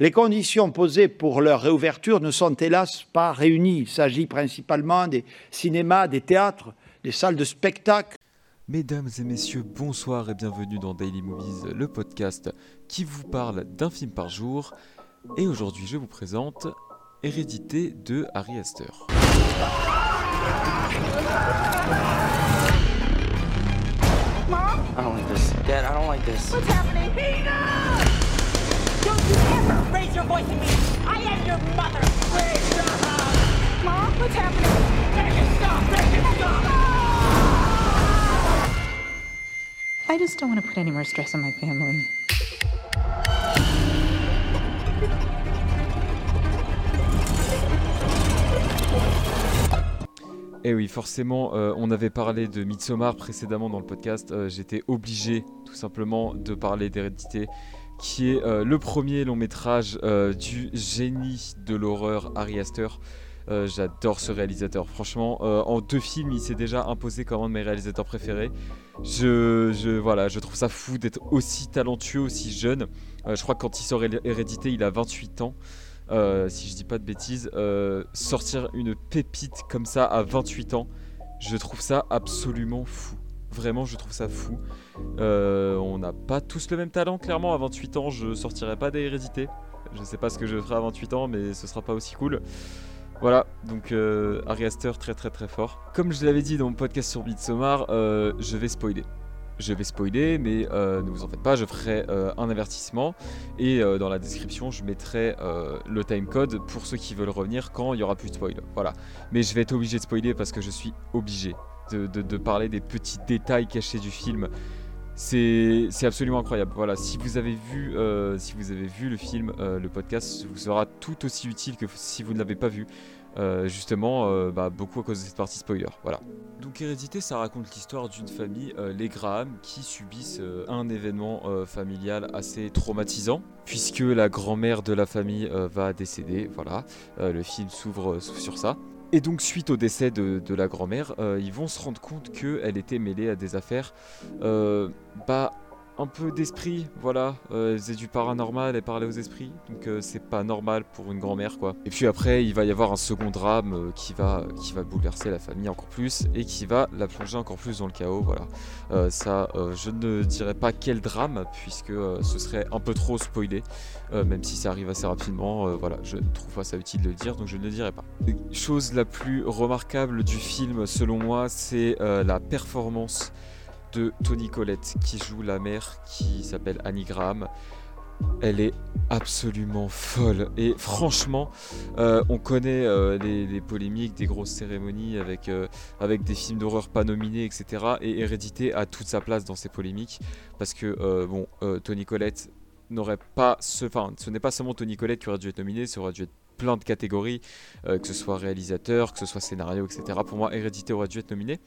Les conditions posées pour leur réouverture ne sont hélas pas réunies. Il s'agit principalement des cinémas, des théâtres, des salles de spectacle. Mesdames et messieurs, bonsoir et bienvenue dans Daily Movies, le podcast qui vous parle d'un film par jour. Et aujourd'hui, je vous présente Hérédité de Harry Astor. I don't like this. Dad, I don't like this. What's happening? Don't you ever raise your voice at me! I am your mother! Mom, what's happening? Make it stop! Make it stop! I just don't want to put any more stress on my family. Et Eh oui, forcément, euh, on avait parlé de Midsommar précédemment dans le podcast. euh, J'étais obligé, tout simplement, de parler d'Hérédité, qui est euh, le premier long métrage euh, du génie de l'horreur Ari Aster. Euh, J'adore ce réalisateur. Franchement, en deux films, il s'est déjà imposé comme un de mes réalisateurs préférés. Je, voilà, je trouve ça fou d'être aussi talentueux, aussi jeune. Je crois que quand il sort Hé- Hérédité, il a 28 ans. Si je dis pas de bêtises, sortir une pépite comme ça à 28 ans, je trouve ça absolument fou. Vraiment, je trouve ça fou. Euh, on n'a pas tous le même talent, clairement. À 28 ans, je sortirai pas d'hérédité. Je sais pas ce que je ferai à 28 ans, mais ce sera pas aussi cool. Voilà, donc euh, Ari Aster très très très fort. Comme je l'avais dit dans mon podcast sur Midsommar, euh, je vais spoiler. Je vais spoiler, mais euh, ne vous en faites pas, je ferai un avertissement et dans la description je mettrai le timecode pour ceux qui veulent revenir quand il y aura plus de spoil. Voilà. Mais je vais être obligé de spoiler parce que je suis obligé de, parler des petits détails cachés du film. C'est absolument incroyable. Voilà, si vous avez vu, euh, si vous avez vu le film, euh, le podcast vous sera tout aussi utile que si vous ne l'avez pas vu. Euh, justement, bah, beaucoup à cause de cette partie spoiler. Voilà. Donc Hérédité, ça raconte l'histoire d'une famille, les Graham, qui subissent un événement familial assez traumatisant, puisque la grand-mère de la famille va décéder. Voilà, le film s'ouvre sur ça. Et donc suite au décès de, la grand-mère, euh, ils vont se rendre compte qu'elle était mêlée à des affaires, euh, bah un peu d'esprit, voilà. Euh, elle faisait du paranormal, elle parlait aux esprits, donc euh, c'est pas normal pour une grand-mère quoi. Et puis après, il va y avoir un second drame euh, qui va qui va bouleverser la famille encore plus et qui va la plonger encore plus dans le chaos, voilà. Euh, ça, je ne dirais pas quel drame puisque ce serait un peu trop spoilé, même si ça arrive assez rapidement. voilà, je trouve pas ça utile de le dire, donc je ne le dirai pas. Chose la plus remarquable du film, selon moi, c'est la performance de Tony Collette qui joue la mère qui s'appelle Annie Graham. Elle est absolument folle. Et franchement, euh, on connaît euh, les, polémiques, des grosses cérémonies avec, euh, des films d'horreur pas nominés, etc. Et Hérédité a toute sa place dans ces polémiques. Parce que, bon, Tony Collette n'aurait pas. Ce, enfin, ce n'est pas seulement Tony Collette qui aurait dû être nominé, ça aurait dû être plein de catégories, que ce soit réalisateur, que ce soit scénario, etc. Pour moi, Hérédité aurait dû être nominé.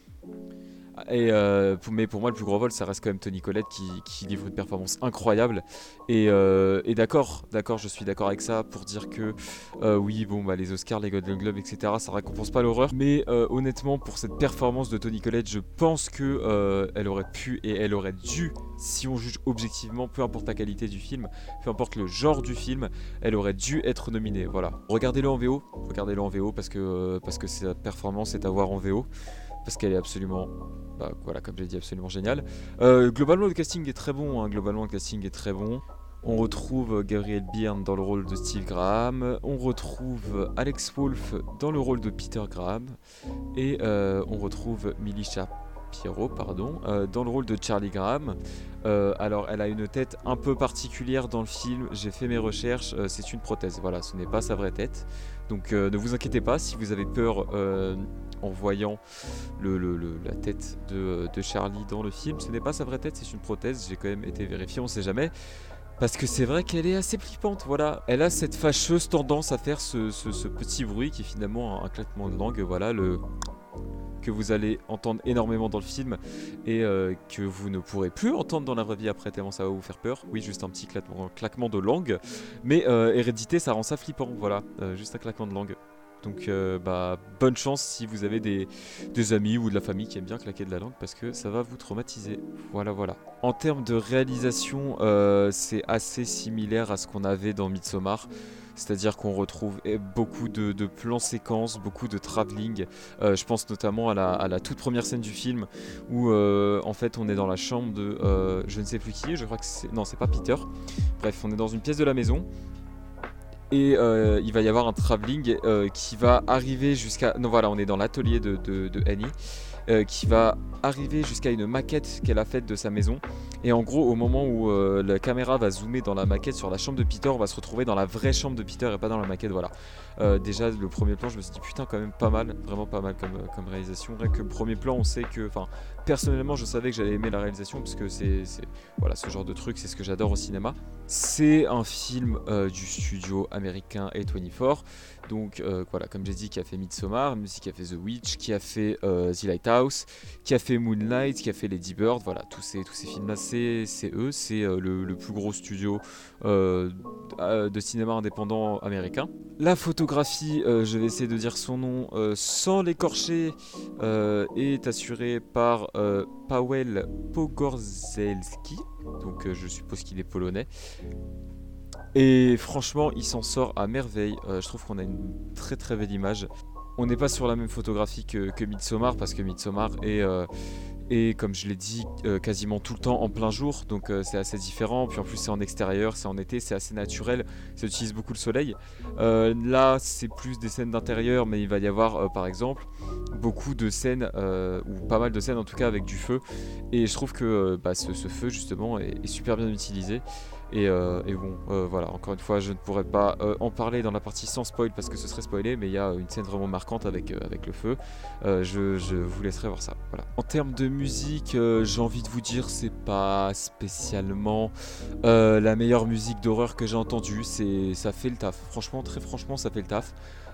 Euh, mais pour moi, le plus gros vol, ça reste quand même Tony Collette qui, livre une performance incroyable. Et, euh, et d'accord, d'accord, je suis d'accord avec ça pour dire que euh, oui, bon, bah, les Oscars, les Golden Globes, etc., ça récompense pas l'horreur. Mais honnêtement, pour cette performance de Tony Collette, je pense que elle aurait pu et elle aurait dû, si on juge objectivement, peu importe la qualité du film, peu importe le genre du film, elle aurait dû être nominée. Voilà. Regardez-le en VO, regardez-le en VO parce que parce que sa performance est à voir en VO parce qu'elle est absolument, bah, voilà, comme j'ai dit, absolument géniale. Euh, globalement, le casting est très bon. hein, Globalement, le casting est très bon. On retrouve Gabriel Byrne dans le rôle de Steve Graham. On retrouve Alex Wolff dans le rôle de Peter Graham. Et euh, on retrouve Millie Shapiro, pardon, euh, dans le rôle de Charlie Graham. Alors, elle a une tête un peu particulière dans le film. J'ai fait mes recherches. c'est une prothèse. Voilà, ce n'est pas sa vraie tête. Donc, ne vous inquiétez pas si vous avez peur en voyant le, la tête de, Charlie dans le film. Ce n'est pas sa vraie tête, c'est une prothèse. J'ai quand même été vérifié, on sait jamais. Parce que c'est vrai qu'elle est assez flippante, voilà. Elle a cette fâcheuse tendance à faire ce, petit bruit qui est finalement un, claquement de langue, voilà, le que vous allez entendre énormément dans le film et euh, que vous ne pourrez plus entendre dans la vraie vie après tellement ça va vous faire peur. Oui, juste un petit claquement, claquement de langue, mais euh, hérédité ça rend ça flippant, voilà, Euh, juste un claquement de langue. Donc euh, bah, bonne chance si vous avez des, amis ou de la famille qui aiment bien claquer de la langue parce que ça va vous traumatiser. Voilà, voilà. En termes de réalisation, euh, c'est assez similaire à ce qu'on avait dans Midsommar. C'est-à-dire qu'on retrouve eh, beaucoup de, plans séquences, beaucoup de travelling. Euh, je pense notamment à la, à la toute première scène du film où en fait on est dans la chambre de je ne sais plus qui, je crois que c'est. Non, c'est pas Peter. Bref, on est dans une pièce de la maison. Et euh, il va y avoir un travelling euh, qui va arriver jusqu'à. Non, voilà, on est dans l'atelier de, Annie. euh, qui va arriver jusqu'à une maquette qu'elle a faite de sa maison. Et en gros, au moment où la caméra va zoomer dans la maquette sur la chambre de Peter, on va se retrouver dans la vraie chambre de Peter et pas dans la maquette. Voilà. Déjà, le premier plan, je me suis dit putain, quand même pas mal, vraiment pas mal comme, réalisation. Rien que le premier plan, on sait que. Personnellement, je savais que j'allais aimer la réalisation parce que c'est. Voilà, ce genre de truc, c'est ce que j'adore au cinéma. C'est un film euh, du studio américain A24. Donc euh, voilà, comme j'ai dit, qui a fait Midsommar, mais aussi qui a fait The Witch, qui a fait euh, The Lighthouse, qui a fait Moonlight, qui a fait Lady Bird. Voilà, tous ces, tous ces films-là, c'est eux. C'est le, plus gros studio de cinéma indépendant américain. La photographie, je vais essayer de dire son nom sans l'écorcher, est assurée par euh, Paweł Pogorzelski. Donc euh, je suppose qu'il est polonais. Et franchement, il s'en sort à merveille. Euh, je trouve qu'on a une très très belle image. On n'est pas sur la même photographie que, que parce que Midsommar est, euh, est, comme je l'ai dit, euh, quasiment tout le temps en plein jour. Donc euh, c'est assez différent. Puis en plus, c'est en extérieur, c'est en été, c'est assez naturel. Ça utilise beaucoup le soleil. Euh, là, c'est plus des scènes d'intérieur, mais il va y avoir par exemple beaucoup de scènes, ou pas mal de scènes en tout cas, avec du feu. Et je trouve que bah, ce, feu justement est super bien utilisé. Et, euh, et bon, euh, voilà, encore une fois, je ne pourrais pas euh, en parler dans la partie sans spoil parce que ce serait spoilé, mais il y a une scène vraiment marquante avec, avec le feu. Je, je vous laisserai voir ça. Voilà. En termes de musique, j'ai envie de vous dire, c'est pas spécialement la meilleure musique d'horreur que j'ai entendue. Ça fait le taf. Franchement, très franchement, ça fait le taf.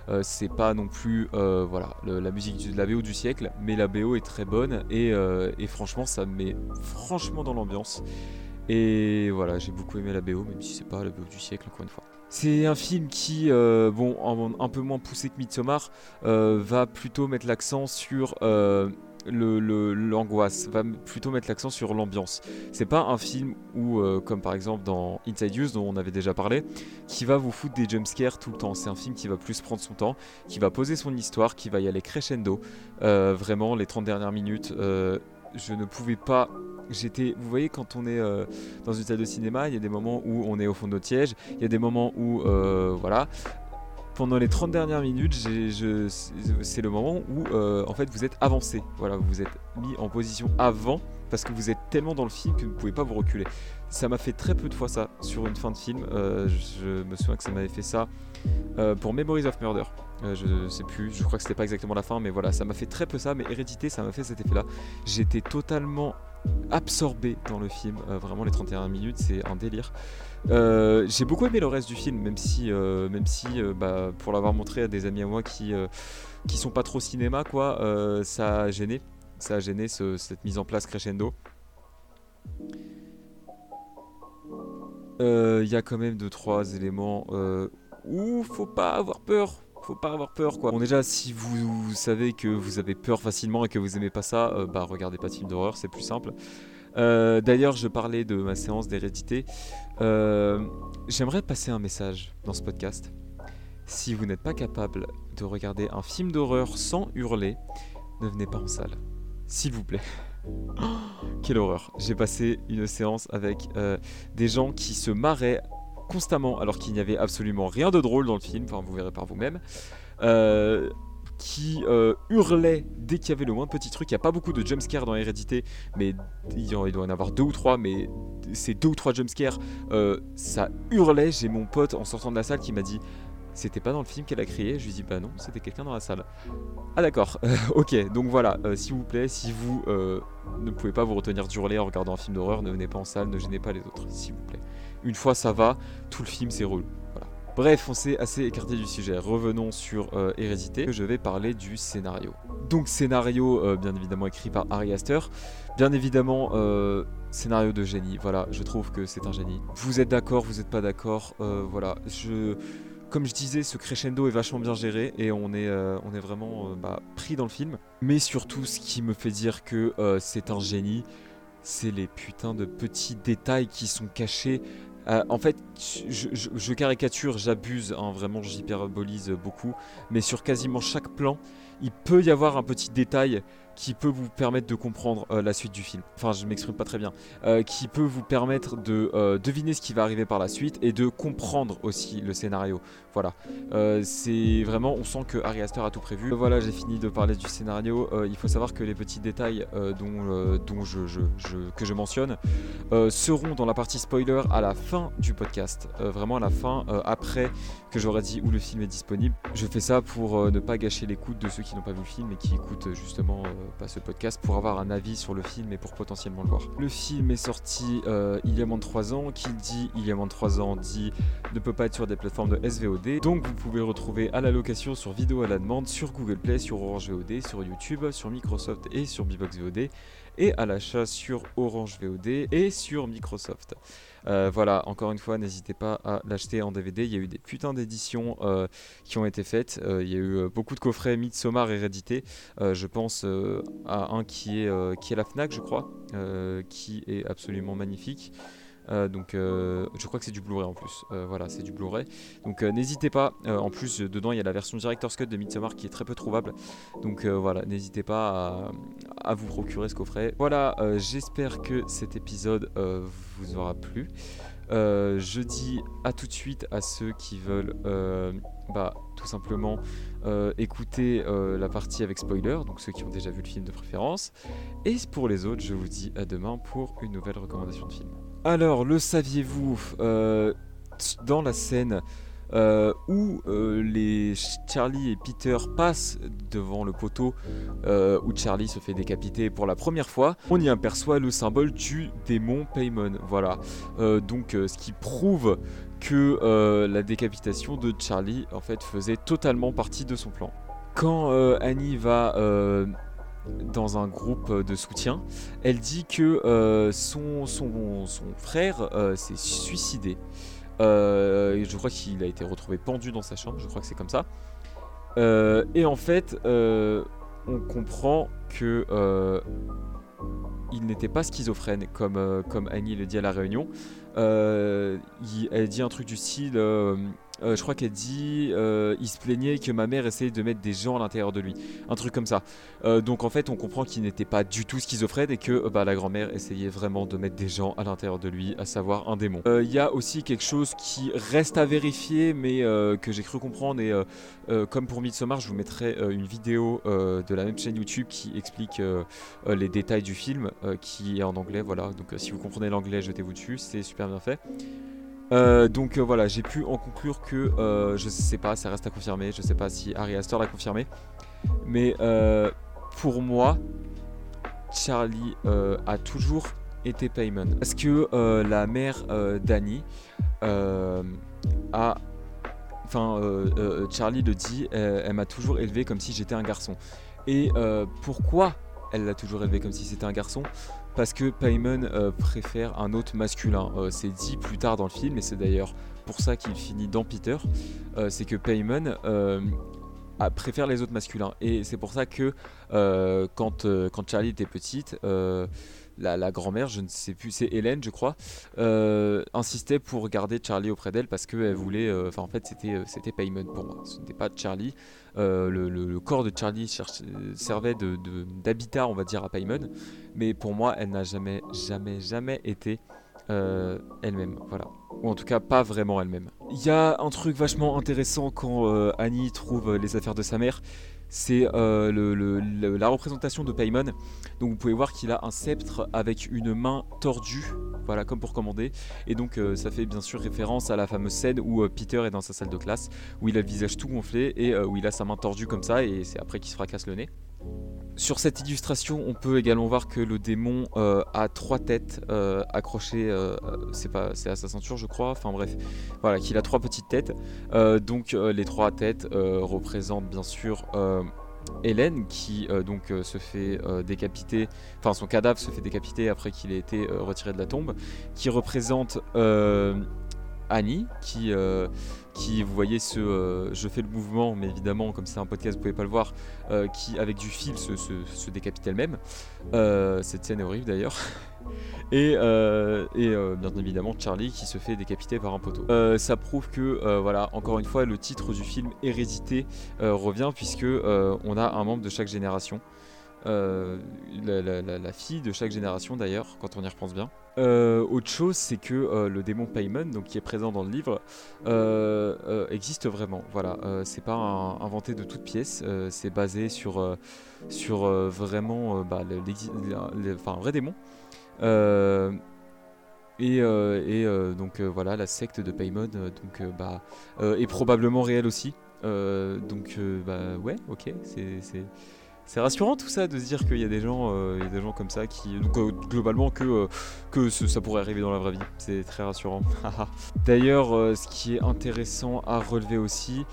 Euh, c'est pas non plus voilà la musique de la BO du siècle, mais la BO est très bonne et, et franchement, ça me met franchement dans l'ambiance. Et voilà, j'ai beaucoup aimé la BO, même si c'est pas la BO du siècle, encore une fois. C'est un film qui, euh, bon, en- un peu moins poussé que Midsommar, euh, va plutôt mettre l'accent sur euh, l'angoisse, va plutôt mettre l'accent sur l'ambiance. C'est pas un film où, comme par exemple dans Inside Use, dont on avait déjà parlé, qui va vous foutre des jumpscares tout le temps. C'est un film qui va plus prendre son temps, qui va poser son histoire, qui va y aller crescendo. Vraiment, les 30 dernières minutes, je ne pouvais pas j'étais vous voyez quand on est euh, dans une salle de cinéma il y a des moments où on est au fond de notre siège il y a des moments où euh, voilà. Pendant les 30 dernières minutes c'est le moment où euh, en fait vous êtes avancé. Voilà vous êtes mis en position avant parce que vous êtes tellement dans le film que vous ne pouvez pas vous reculer. Ça m'a fait très peu de fois ça sur une fin de film. Je me souviens que ça m'avait fait ça pour Memories of Murder. Je sais plus, je crois que c'était pas exactement la fin, mais voilà, ça m'a fait très peu ça, mais Hérédité, ça m'a fait cet effet-là. J'étais totalement absorbé dans le film. Euh, vraiment, les 31 minutes, c'est un délire. Euh, J'ai beaucoup aimé le reste du film, même si, euh, même si bah, pour l'avoir montré à des amis à moi qui, qui sont pas trop cinéma, quoi, ça a gêné. Ça a gêné ce- cette mise en place crescendo. Il y a quand même deux trois éléments où faut pas avoir peur. Faut pas avoir peur quoi. Bon déjà si vous, savez que vous avez peur facilement et que vous aimez pas ça, euh, bah regardez pas de film d'horreur, c'est plus simple. Euh, D'ailleurs je parlais de ma séance d'hérédité. Euh, J'aimerais passer un message dans ce podcast. Si vous n'êtes pas capable de regarder un film d'horreur sans hurler, ne venez pas en salle. S'il vous plaît. Quelle horreur. J'ai passé une séance avec des gens qui se marraient constamment alors qu'il n'y avait absolument rien de drôle dans le film, vous verrez par vous-même, euh, qui euh, hurlaient dès qu'il y avait le moindre petit truc. Il n'y a pas beaucoup de jumpscares dans Hérédité, mais il, doit y en avoir deux ou trois, mais ces deux ou trois jumpscares, euh, ça hurlait. J'ai mon pote en sortant de la salle qui m'a dit c'était pas dans le film qu'elle a crié. Je lui dis bah non, c'était quelqu'un dans la salle. Ah d'accord, ok, donc voilà, s'il vous plaît, si vous ne pouvez pas vous retenir d'hurler en regardant un film d'horreur, ne venez pas en salle, ne gênez pas les autres, s'il vous plaît. Une fois ça va, tout le film c'est. Bref, on s'est assez écarté du sujet. Revenons sur euh, Hérédité. Je vais parler du scénario. Donc scénario euh, bien évidemment écrit par Ari Aster. Bien évidemment euh, scénario de génie. Voilà, je trouve que c'est un génie. Vous êtes d'accord, vous n'êtes pas d'accord. euh, voilà, Comme je disais, ce crescendo est vachement bien géré et on est, vraiment bah, pris dans le film. Mais surtout, ce qui me fait dire que c'est un génie, c'est les putains de petits détails qui sont cachés. Euh, en fait, je, caricature, j'abuse, hein, vraiment j'hyperbolise beaucoup, mais sur quasiment chaque plan, il peut y avoir un petit détail qui peut vous permettre de comprendre euh, la suite du film. Enfin, je m'exprime pas très bien. Euh, qui peut vous permettre de euh, deviner ce qui va arriver par la suite et de comprendre aussi le scénario. Voilà. C'est vraiment, on sent que Ari Aster a tout prévu. Voilà, j'ai fini de parler du scénario. Il faut savoir que les petits détails dont, que je mentionne seront dans la partie spoiler à la fin du podcast. Vraiment à la fin, après que j'aurai dit où le film est disponible. Je fais ça pour ne pas gâcher l'écoute de ceux qui n'ont pas vu le film et qui écoutent justement euh, pas ce podcast pour avoir un avis sur le film et pour potentiellement le voir. Le film est sorti euh, il y a moins de 3 ans. Qui dit il y a moins de 3 ans dit ne peut pas être sur des plateformes de SVOD. Donc vous pouvez le retrouver à la location sur vidéo à la demande, sur Google Play, sur Orange VOD, sur YouTube, sur Microsoft et sur Bbox VOD et à l'achat sur Orange VOD et sur Microsoft. Euh, voilà, encore une fois, n'hésitez pas à l'acheter en DVD. Il y a eu des putains d'éditions euh, qui ont été faites. Euh, il y a eu beaucoup de coffrets Midsommar Hérédité. Euh, je pense à un qui est, qui est la Fnac, je crois, qui est absolument magnifique. Euh, donc, euh, je crois que c'est du Blu-ray en plus. Euh, voilà, c'est du Blu-ray. Donc, n'hésitez pas. En plus, dedans, il y a la version Director's Cut de Midsommar qui est très peu trouvable. Donc, voilà, n'hésitez pas à, à vous procurer ce coffret. Voilà, j'espère que cet épisode vous aura plu. Je dis à tout de suite à ceux qui veulent bah, tout simplement écouter la partie avec spoiler, donc ceux qui ont déjà vu le film de préférence. Et pour les autres, je vous dis à demain pour une nouvelle recommandation de film. Alors, le saviez-vous euh, Dans la scène euh, où euh, les Ch- Charlie et Peter passent devant le poteau où Charlie se fait décapiter pour la première fois, on y aperçoit le symbole du démon Paimon. Voilà. Donc, ce qui prouve que la décapitation de Charlie en fait faisait totalement partie de son plan. Quand Annie va dans un groupe de soutien, elle dit que euh, son, son, son frère euh, s'est suicidé. Euh, je crois qu'il a été retrouvé pendu dans sa chambre, je crois que c'est comme ça. Et en fait, on comprend que il n'était pas schizophrène comme, comme Annie le dit à la réunion. Elle dit un truc du style, euh, je crois qu'elle dit, euh, il se plaignait que ma mère essayait de mettre des gens à l'intérieur de lui, un truc comme ça. Euh, donc en fait, on comprend qu'il n'était pas du tout schizophrène et que bah, la grand-mère essayait vraiment de mettre des gens à l'intérieur de lui, à savoir un démon. Il y a aussi quelque chose qui reste à vérifier, mais que j'ai cru comprendre et comme pour Midsommar, je vous mettrai une vidéo de la même chaîne YouTube qui explique les détails du film, qui est en anglais. Voilà, donc si vous comprenez l'anglais, jetez-vous dessus, c'est super bien fait. Euh, donc euh, voilà, j'ai pu en conclure que euh, je sais pas, ça reste à confirmer. Je sais pas si Harry Astor l'a confirmé, mais euh, pour moi, Charlie a toujours été Paimon. Parce que la mère d'Annie a. Enfin, Charlie le dit, elle m'a toujours élevé comme si j'étais un garçon. Et pourquoi elle l'a toujours élevé comme si c'était un garçon? Parce que Paimon euh, préfère un autre masculin. Euh, c'est dit plus tard dans le film, et c'est d'ailleurs pour ça qu'il finit dans Peter. Euh, c'est que Paimon préfère les autres masculins. Et c'est pour ça que quand, quand Charlie était petite, la, la grand-mère, je ne sais plus, c'est Hélène, je crois, euh, insistait pour garder Charlie auprès d'elle parce qu'elle voulait. euh, Enfin, en fait, c'était euh, c'était pour moi. Ce n'était pas Charlie. Euh, le, le- le corps de Charlie cherche- servait de- de- d'habitat, on va dire, à Paimon. Mais pour moi, elle n'a jamais, jamais, jamais été elle-même. Voilà. Ou en tout cas, pas vraiment elle-même. Il y a un truc vachement intéressant quand Annie trouve les affaires de sa mère. C'est euh, la représentation de Paimon. Donc vous pouvez voir qu'il a un sceptre avec une main tordue, voilà comme pour commander. Et donc euh, ça fait bien sûr référence à la fameuse scène où euh, Peter est dans sa salle de classe, où il a le visage tout gonflé et où il a sa main tordue comme ça, et c'est après qu'il se fracasse le nez. Sur cette illustration, on peut également voir que le démon euh, a trois têtes euh, accrochées, euh, c'est pas, c'est à sa ceinture, je crois. Enfin bref, voilà, qu'il a trois petites têtes. Donc les trois têtes représentent bien sûr Hélène qui donc se fait décapiter, enfin son cadavre se fait décapiter après qu'il ait été retiré de la tombe, qui représente Annie qui, qui, vous voyez, ce, euh, je fais le mouvement, mais évidemment, comme c'est un podcast, vous pouvez pas le voir, euh, qui, avec du fil, se, se, décapite elle-même. Euh, cette scène est horrible d'ailleurs. Et, et bien évidemment Charlie qui se fait décapiter par un poteau. Ça prouve que, voilà, encore une fois, le titre du film Hérédité revient puisque on a un membre de chaque génération. Euh, la, fille de chaque génération d'ailleurs, quand on y repense bien. Euh, autre chose, c'est que euh, le démon Paimon, donc qui est présent dans le livre, existe vraiment. Voilà, c'est pas inventé de toutes pièces, c'est basé sur, sur vraiment bah, le- enfin, un vrai démon. Et donc voilà, la secte de Paimon donc, bah, est probablement réelle aussi. Donc bah ouais, ok, c'est- c'est rassurant tout ça de se dire qu'il y a des gens, euh, des gens comme ça qui, donc euh, globalement que euh, ça pourrait arriver dans la vraie vie. C'est très rassurant. D'ailleurs, ce qui est intéressant à relever aussi,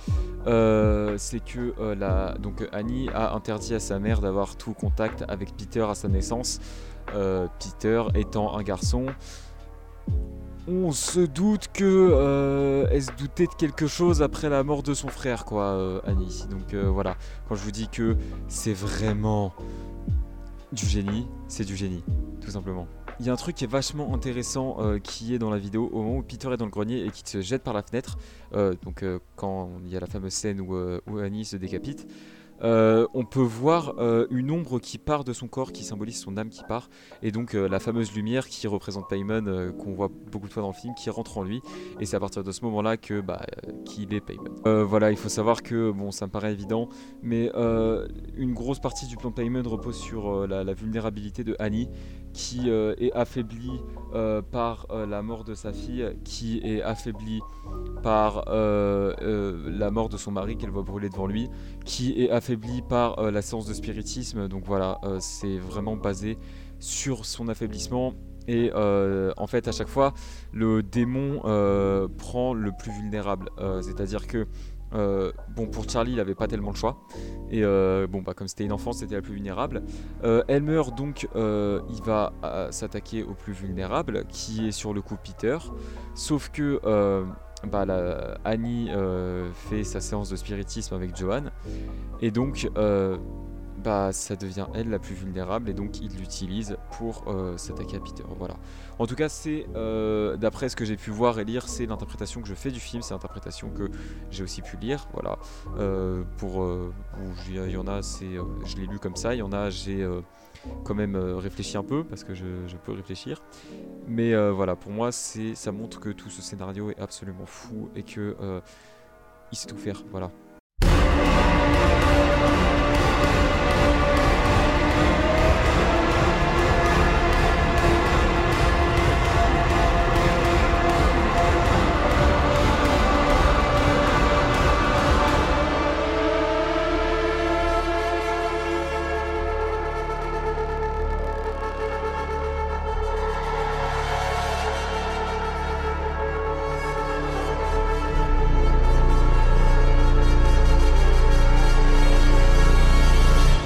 c'est que donc Annie a interdit à sa mère d'avoir tout contact avec Peter à sa naissance. Peter étant un garçon. On se doute que euh, se doutait de quelque chose après la mort de son frère, quoi, euh, Annie. Donc euh, voilà, quand je vous dis que c'est vraiment du génie, c'est du génie, tout simplement. Il y a un truc qui est vachement intéressant qui est dans la vidéo au moment où Peter est dans le grenier et qu'il se jette par la fenêtre. donc quand il y a la fameuse scène où Annie se décapite. Euh, on peut voir euh, une ombre qui part de son corps, qui symbolise son âme qui part, et donc euh, la fameuse lumière qui représente Paimon, qu'on voit beaucoup de fois dans le film, qui rentre en lui, et c'est à partir de ce moment-là que bah, qu'il est Paimon. Voilà, il faut savoir que bon, ça me paraît évident, mais une grosse partie du plan Paimon repose sur la, la vulnérabilité de Annie, qui est affaiblie par la mort de sa fille, qui est affaiblie par la mort de son mari qu'elle voit brûler devant lui, qui est affaiblie par euh, la séance de spiritisme. Donc voilà, euh, c'est vraiment basé sur son affaiblissement. Et euh, en fait, à chaque fois, le démon prend le plus vulnérable. C'est-à-dire que, bon, pour Charlie, il n'avait pas tellement le choix. Et bon, bah, comme c'était une enfance, c'était la plus vulnérable. Elle meurt, donc il va s'attaquer au plus vulnérable, qui est sur le coup Peter. Sauf que bah, la- Annie euh, fait sa séance de spiritisme avec Johan. Et donc, euh, bah, ça devient elle la plus vulnérable. Et donc, il l'utilise pour euh, s'attaquer à Peter. Voilà. En tout cas, c'est, d'après ce que j'ai pu voir et lire, c'est l'interprétation que je fais du film. C'est l'interprétation que j'ai aussi pu lire. Voilà. Pour, il y en a, c'est, je l'ai lu comme ça. Il y en a, j'ai quand même euh, réfléchi un peu parce que je, peux réfléchir. Mais euh, voilà, pour moi, c'est, ça montre que tout ce scénario est absolument fou et que euh, il sait tout faire. Voilà.